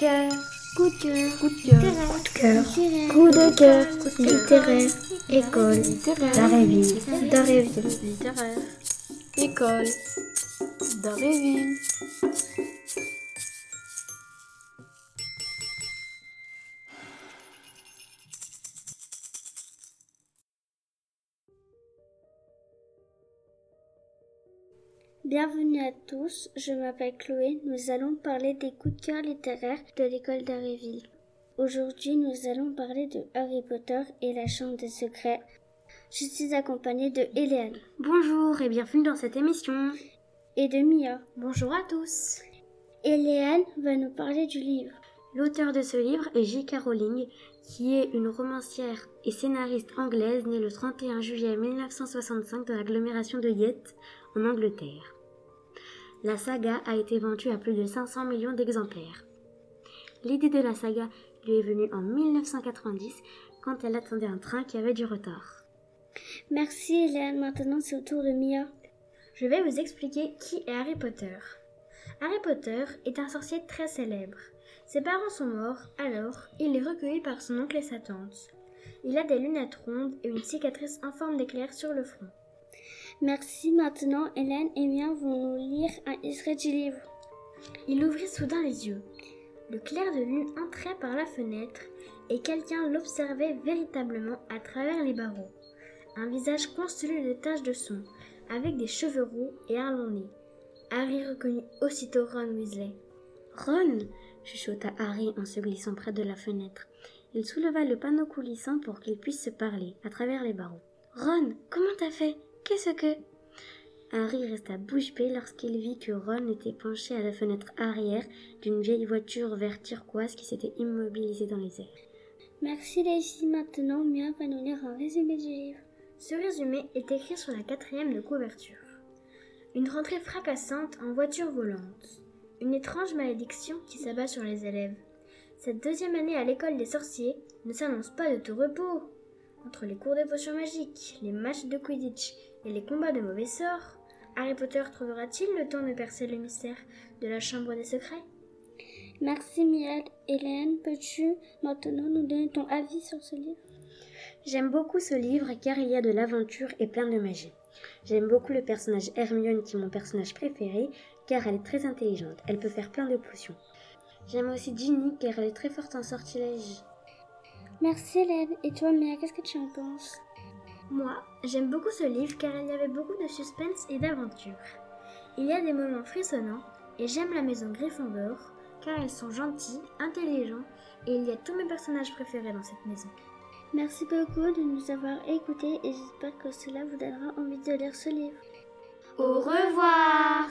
cœur, coup de cœur, coup de cœur, coup de cœur, coup de cœur, coup de cœur, littéraire, école, littéraire, Daréville, Daréville. littéraire. École d'Aréville. Bienvenue à tous, je m'appelle Chloé. Nous allons parler des coups de cœur littéraires de l'école d'Aréville. Aujourd'hui, nous allons parler de Harry Potter et la Chambre des Secrets. Je suis accompagnée de Hélène Bonjour et bienvenue dans cette émission. et de Mia. Bonjour à tous. Hélène va nous parler du livre. L'auteur de ce livre est J.K. Rowling, qui est une romancière et scénariste anglaise née le 31 juillet 1965 dans l'agglomération de Yette, en Angleterre. La saga a été vendue à plus de 500 millions d'exemplaires. L'idée de la saga lui est venue en 1990 quand elle attendait un train qui avait du retard. Merci Hélène, maintenant c'est au tour de Mia. Je vais vous expliquer qui est Harry Potter. Harry Potter est un sorcier très célèbre. Ses parents sont morts, alors il est recueilli par son oncle et sa tante. Il a des lunettes rondes et une cicatrice en forme d'éclair sur le front. Merci maintenant Hélène et Mia vont nous lire un extrait du livre. Il ouvrit soudain les yeux. Le clair de lune entrait par la fenêtre et quelqu'un l'observait véritablement à travers les barreaux. Un visage constellé de taches de son, avec des cheveux roux et un long nez. Harry reconnut aussitôt Ron Weasley. Ron chuchota Harry en se glissant près de la fenêtre. Il souleva le panneau coulissant pour qu'ils puissent se parler à travers les barreaux. Ron, comment t'as fait? Qu'est-ce que? Harry resta bouche bée lorsqu'il vit que Ron était penché à la fenêtre arrière d'une vieille voiture vert turquoise qui s'était immobilisée dans les airs. Merci filles, maintenant Mia va nous lire un résumé du livre. Ce résumé est écrit sur la quatrième de couverture. Une rentrée fracassante en voiture volante. Une étrange malédiction qui s'abat sur les élèves. Cette deuxième année à l'école des sorciers ne s'annonce pas de tout repos. Entre les cours de potions magiques, les matchs de Quidditch et les combats de mauvais sorts, Harry Potter trouvera-t-il le temps de percer le mystère de la Chambre des Secrets? Merci Mia. Hélène, peux-tu maintenant nous donner ton avis sur ce livre? J'aime beaucoup ce livre car il y a de l'aventure et plein de magie. J'aime beaucoup le personnage Hermione qui est mon personnage préféré car elle est très intelligente, elle peut faire plein de potions. J'aime aussi Ginny car elle est très forte en sortilège. Merci Hélène. Et toi Mia, qu'est-ce que tu en penses? Moi, j'aime beaucoup ce livre car il y avait beaucoup de suspense et d'aventure. Il y a des moments frissonnants et j'aime la maison Gryffondor car elles sont gentilles, intelligents et il y a tous mes personnages préférés dans cette maison. Merci beaucoup de nous avoir écoutés et j'espère que cela vous donnera envie de lire ce livre. Au revoir